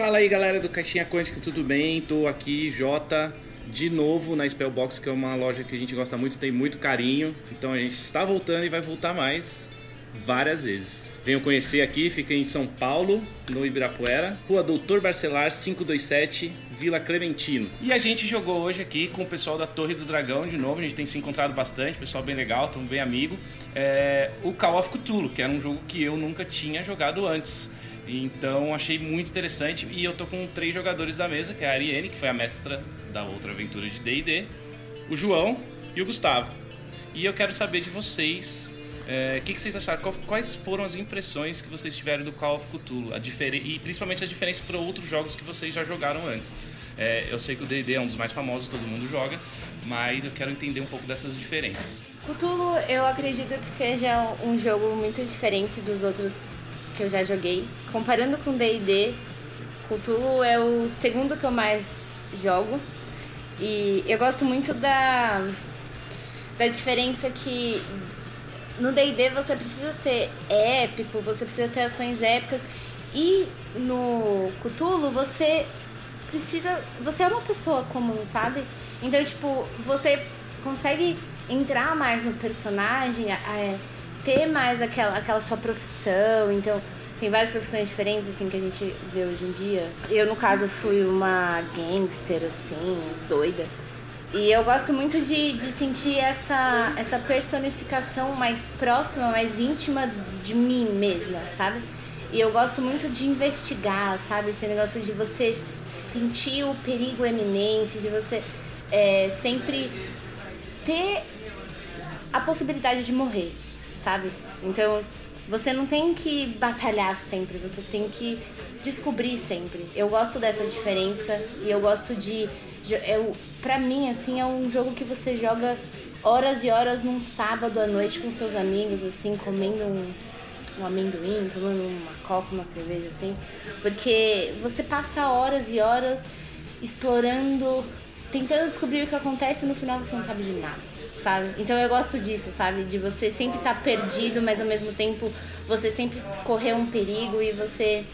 Fala aí galera do Caixinha Quântica, tudo bem? Tô aqui, Jota, de novo na Spellbox, que é uma loja que a gente gosta muito, tem muito carinho. Então a gente está voltando e vai voltar mais várias vezes. Venham conhecer aqui, fica em São Paulo, no Ibirapuera, Rua Doutor Barcelar 527, Vila Clementino. E a gente jogou hoje aqui com o pessoal da Torre do Dragão de novo, a gente tem se encontrado bastante, pessoal bem legal, tão bem amigo. É, o Call of Cthulhu, que era um jogo que eu nunca tinha jogado antes. Então achei muito interessante e eu tô com três jogadores da mesa, que é a Ariane, que foi a mestra da outra aventura de D&D, o João e o Gustavo. E eu quero saber de vocês, é, o que, que vocês acharam, quais foram as impressões que vocês tiveram do Call of Cthulhu, a e principalmente as diferenças para outros jogos que vocês já jogaram antes. É, eu sei que o D&D é um dos mais famosos, todo mundo joga, mas eu quero entender um pouco dessas diferenças. Cthulhu, eu acredito que seja um jogo muito diferente dos outros que eu já joguei. Comparando com D&D, Cthulhu é o segundo que eu mais jogo. E eu gosto muito da, da diferença que no D&D você precisa ser épico, você precisa ter ações épicas. E no Cthulhu você precisa... Você é uma pessoa comum, sabe? Então, tipo, você consegue entrar mais no personagem, a- ter mais aquela, aquela sua profissão. Então, tem várias profissões diferentes, assim, que a gente vê hoje em dia. Eu, no caso, fui uma gangster, assim, doida. E eu gosto muito de, de sentir essa, essa personificação mais próxima, mais íntima de mim mesma, sabe? E eu gosto muito de investigar, sabe? Esse negócio de você sentir o perigo eminente, de você é, sempre ter a possibilidade de morrer, sabe? Então, você não tem que batalhar sempre, você tem que descobrir sempre. Eu gosto dessa diferença e eu gosto de eu para mim assim é um jogo que você joga horas e horas num sábado à noite com seus amigos assim, comendo um um amendoim, tomando uma coca, uma cerveja assim, porque você passa horas e horas explorando, tentando descobrir o que acontece e no final você não sabe de nada, sabe? Então eu gosto disso, sabe? De você sempre estar perdido, mas ao mesmo tempo você sempre correr um perigo e você,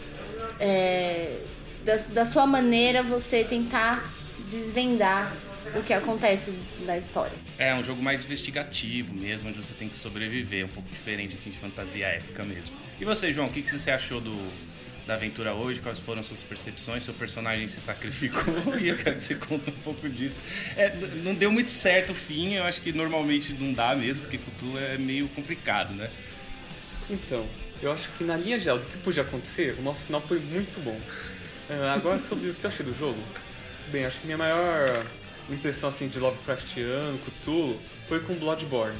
é, da, da sua maneira, você tentar desvendar o que acontece da história. É um jogo mais investigativo mesmo, onde você tem que sobreviver, um pouco diferente assim de fantasia épica mesmo. E você, João, o que, que você achou do, da aventura hoje? Quais foram suas percepções? Seu personagem se sacrificou e eu quero que você conta um pouco disso. É, não deu muito certo o fim, eu acho que normalmente não dá mesmo, porque Cthulhu é meio complicado, né? Então, eu acho que na linha geral do que podia acontecer, o nosso final foi muito bom. Ah, agora sobre o que eu achei do jogo. Bem, acho que minha maior impressão assim de Lovecraftiano, Cthulhu, foi com Bloodborne.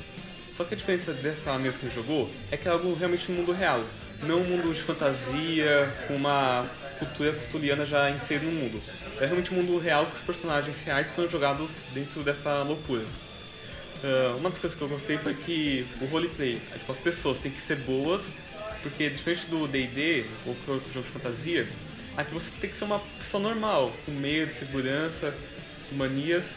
Só que a diferença dessa mesa que jogou é que é algo realmente no mundo real. Não um mundo de fantasia, com uma cultura cthulhiana já inserida no mundo. É realmente um mundo real que os personagens reais foram jogados dentro dessa loucura. Ah, uma das coisas que eu gostei foi que o roleplay, é, tipo, as pessoas têm que ser boas, porque diferente do D&D ou qualquer outro jogo de fantasia, aqui você tem que ser uma pessoa normal, com medo, segurança, manias.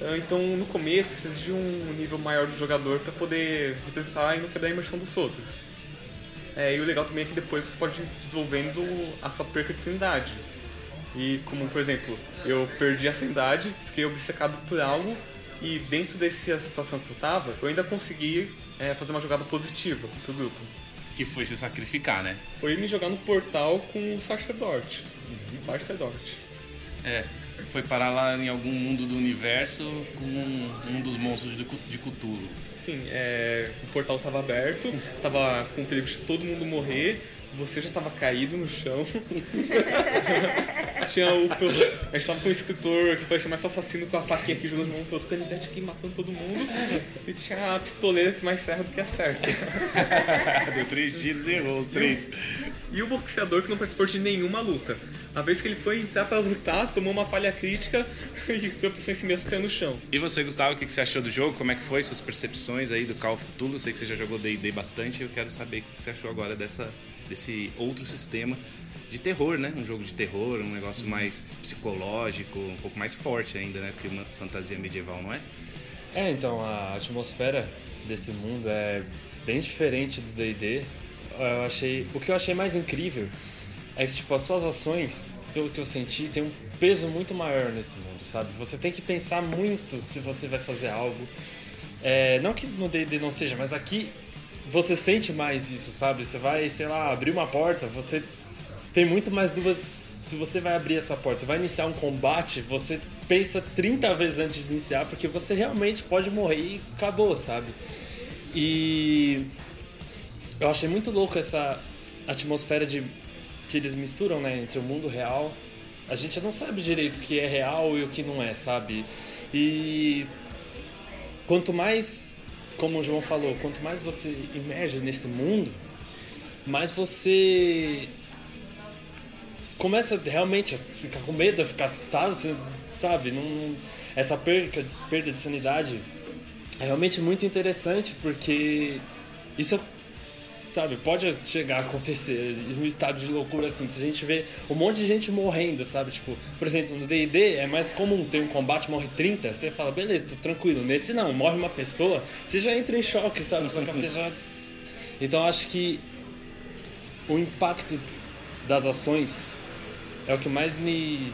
Ah, Então, no começo, você exige um nível maior do jogador para poder representar e não quebrar a imersão dos outros. É, e o legal também é que depois você pode ir desenvolvendo a sua perca de sanidade. E como, por exemplo, eu perdi a sanidade, fiquei obcecado por algo, e dentro dessa situação que eu tava, eu ainda consegui é, fazer uma jogada positiva pro grupo. Que foi se sacrificar, né? Foi me jogar no portal com o Sacerdort. Sacerdort. É, foi parar lá em algum mundo do universo com um dos monstros de de Cthulhu. Sim, é, o portal tava aberto, tava com perigo de todo mundo morrer, você já tava caído no chão. Tinha o. A gente tava com um escritor que parecia mais assassino com a faquinha aqui jogando um pro outro canivete aqui matando todo mundo. E tinha a pistoleira que mais serra do que acerta. Deu três tiros e errou os três. E o boxeador que não participou de nenhuma luta. A vez que ele foi entrar pra lutar, tomou uma falha crítica e tropeçou em si mesmo caiu no chão. E você, Gustavo, o que você achou do jogo? Como é que foi? Suas percepções aí do Call of Cthulhu? Eu sei que você já jogou D&D bastante. Eu quero saber o que você achou agora dessa, desse outro sistema de terror, né? Um jogo de terror, um negócio mais psicológico, um pouco mais forte ainda, né? Que uma fantasia medieval, não é? É, então a atmosfera desse mundo é bem diferente do D&D. Eu achei, o que eu achei mais incrível é que tipo as suas ações, pelo que eu senti, tem um peso muito maior nesse mundo, sabe? Você tem que pensar muito se você vai fazer algo. É, não que no D&D não seja, mas aqui você sente mais isso, sabe? Você vai, sei lá, abrir uma porta, você tem muito mais dúvidas se você vai abrir essa porta. Você vai iniciar um combate, você pensa 30 vezes antes de iniciar, porque você realmente pode morrer e acabou, sabe? E eu achei muito louco essa atmosfera de que eles misturam, né, entre o mundo real. A gente não sabe direito o que é real e o que não é, sabe? E quanto mais, como o João falou, quanto mais você emerge nesse mundo, mais você começa realmente a ficar com medo, a ficar assustado, sabe? Não, essa perca, perda de sanidade é realmente muito interessante porque isso, sabe, pode chegar a acontecer em um estado de loucura assim. Se a gente vê um monte de gente morrendo, sabe? Tipo, por exemplo, no DD é mais comum ter um combate, morre 30, você fala, beleza, tô tranquilo. Nesse não, morre uma pessoa, você já entra em choque, sabe? Sua cabeça já. Então acho que o impacto das ações é o que mais me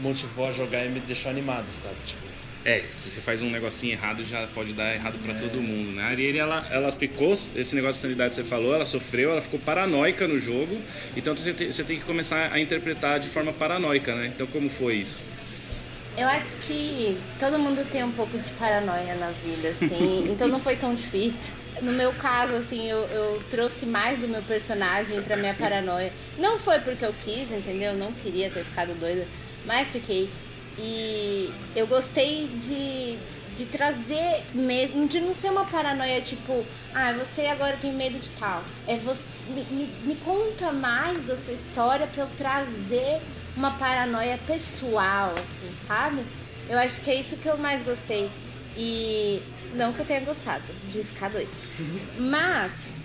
motivou a jogar e me deixou animado, sabe? Tipo, É, se você faz um negocinho errado, já pode dar errado pra todo mundo, né? A Ariane, ela, ela ficou, esse negócio de sanidade que você falou, ela sofreu, ela ficou paranoica no jogo, então você tem, você tem que começar a interpretar de forma paranoica, né? Então como foi isso? Eu acho que todo mundo tem um pouco de paranoia na vida, assim, então não foi tão difícil. No meu caso, assim, eu, eu trouxe mais do meu personagem pra minha paranoia. Não foi porque eu quis, entendeu? Eu não queria ter ficado doida, mas fiquei. E eu gostei de, de trazer mesmo, de não ser uma paranoia tipo, ah, você agora tem medo de tal. É você. Me, me, conta mais da sua história pra eu trazer uma paranoia pessoal, assim, sabe? Eu acho que é isso que eu mais gostei. E não que eu tenha gostado de ficar doida. Mas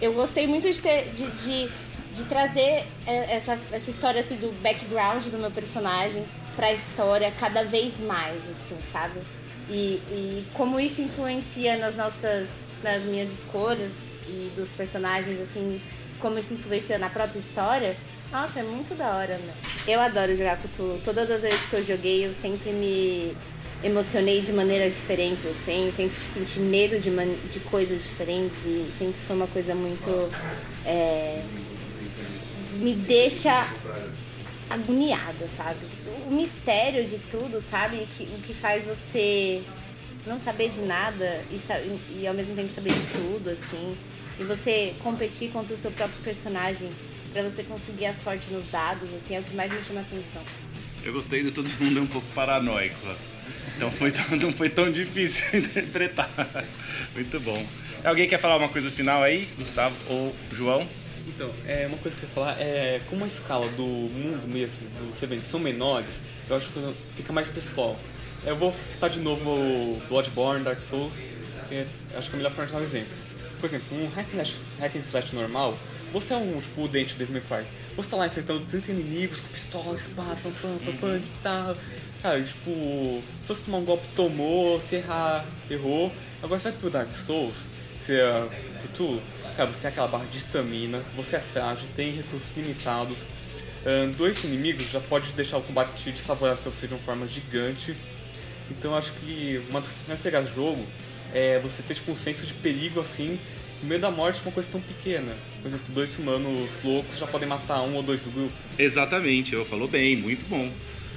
eu gostei muito de ter. de, de, de trazer é, essa, essa história assim, do background do meu personagem pra história cada vez mais, assim, sabe? E, e como isso influencia nas nossas. nas minhas escolhas e dos personagens, assim, como isso influencia na própria história. Nossa, é muito da hora, né? Eu adoro jogar Cthulhu. Todas as vezes que eu joguei, eu sempre me emocionei de maneiras diferentes, assim. Sempre senti medo de, man- de coisas diferentes e sempre foi uma coisa muito... é, me deixa agoniada, sabe? O mistério de tudo, sabe? O que, o que faz você não saber de nada e, e ao mesmo tempo saber de tudo, assim. E você competir contra o seu próprio personagem pra você conseguir a sorte nos dados, assim, é o que mais me chama atenção. Eu gostei de todo mundo um pouco paranoico. Então foi tão, não foi tão difícil interpretar. Muito bom. Alguém quer falar uma coisa final aí, Gustavo ou João? Então, é uma coisa que você falar é como a escala do mundo mesmo, dos eventos são menores, eu acho que fica mais pessoal. Eu vou citar de novo o Bloodborne, Dark Souls, que acho que é melhor forma de dar um exemplo. Por exemplo, um hack and slash, hack and slash normal, você é um, tipo, o dente do Devil May Cry. Você tá lá enfrentando 30 inimigos com pistola, espada, pam, pam, pam, pam, guitarra. Cara, tipo, se você tomar um golpe, tomou, se errar, errou. Agora você vai pro Dark Souls, você é Cthulhu, cara, você tem aquela barra de estamina, você é frágil, tem recursos limitados. Ahn, dois inimigos já pode deixar o combate desfavorável pra você de uma forma gigante. Então eu acho que uma das coisas mais legais do jogo é você ter tipo um senso de perigo assim, no meio da morte com uma coisa tão pequena. Por exemplo, dois humanos loucos já podem matar um ou dois do grupo. Exatamente, eu falou bem, muito bom.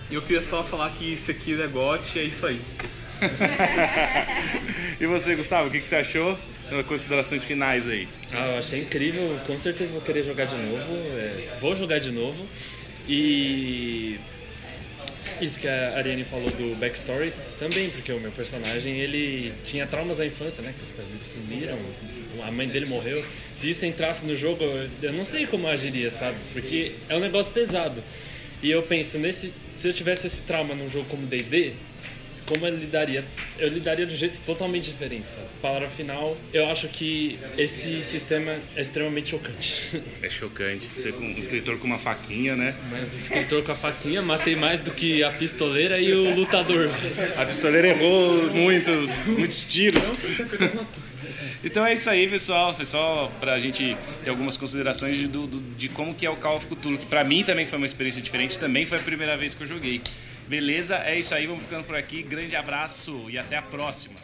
E eu queria só falar que Sekiro é GOT, é isso aí. E você, Gustavo, o que, que você achou? Considerações finais aí. Ah, eu achei incrível, com certeza vou querer jogar de novo. é, vou jogar de novo. E isso que a Ariane falou do backstory também, porque o meu personagem ele tinha traumas da infância, né? Que os pais dele sumiram, a mãe dele morreu. Se isso entrasse no jogo, eu não sei como eu agiria, sabe? Porque é um negócio pesado. E eu penso, nesse, se eu tivesse esse trauma num jogo como D&D, como eu lidaria? Eu lidaria de um jeito totalmente diferente, sabe? Palavra final, eu acho que esse sistema é extremamente chocante. É chocante. Você com um escritor com uma faquinha, né? Mas o escritor com a faquinha matei mais do que a pistoleira e o lutador. A pistoleira errou muitos, muitos tiros. Então é isso aí, pessoal. Foi só pra gente ter algumas considerações de, do, do- de como que é o Call of Cthulhu, que pra mim também foi uma experiência diferente, também foi a primeira vez que eu joguei. Beleza? É isso aí, vamos ficando por aqui. Grande abraço e até a próxima.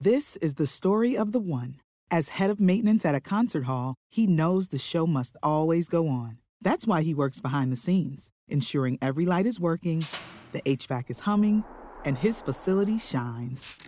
This is the story of the one. As head of maintenance at a concert hall, he knows the show must always go on. That's why he works behind the scenes, ensuring every light is working, the HVAC is humming, and his facility shines.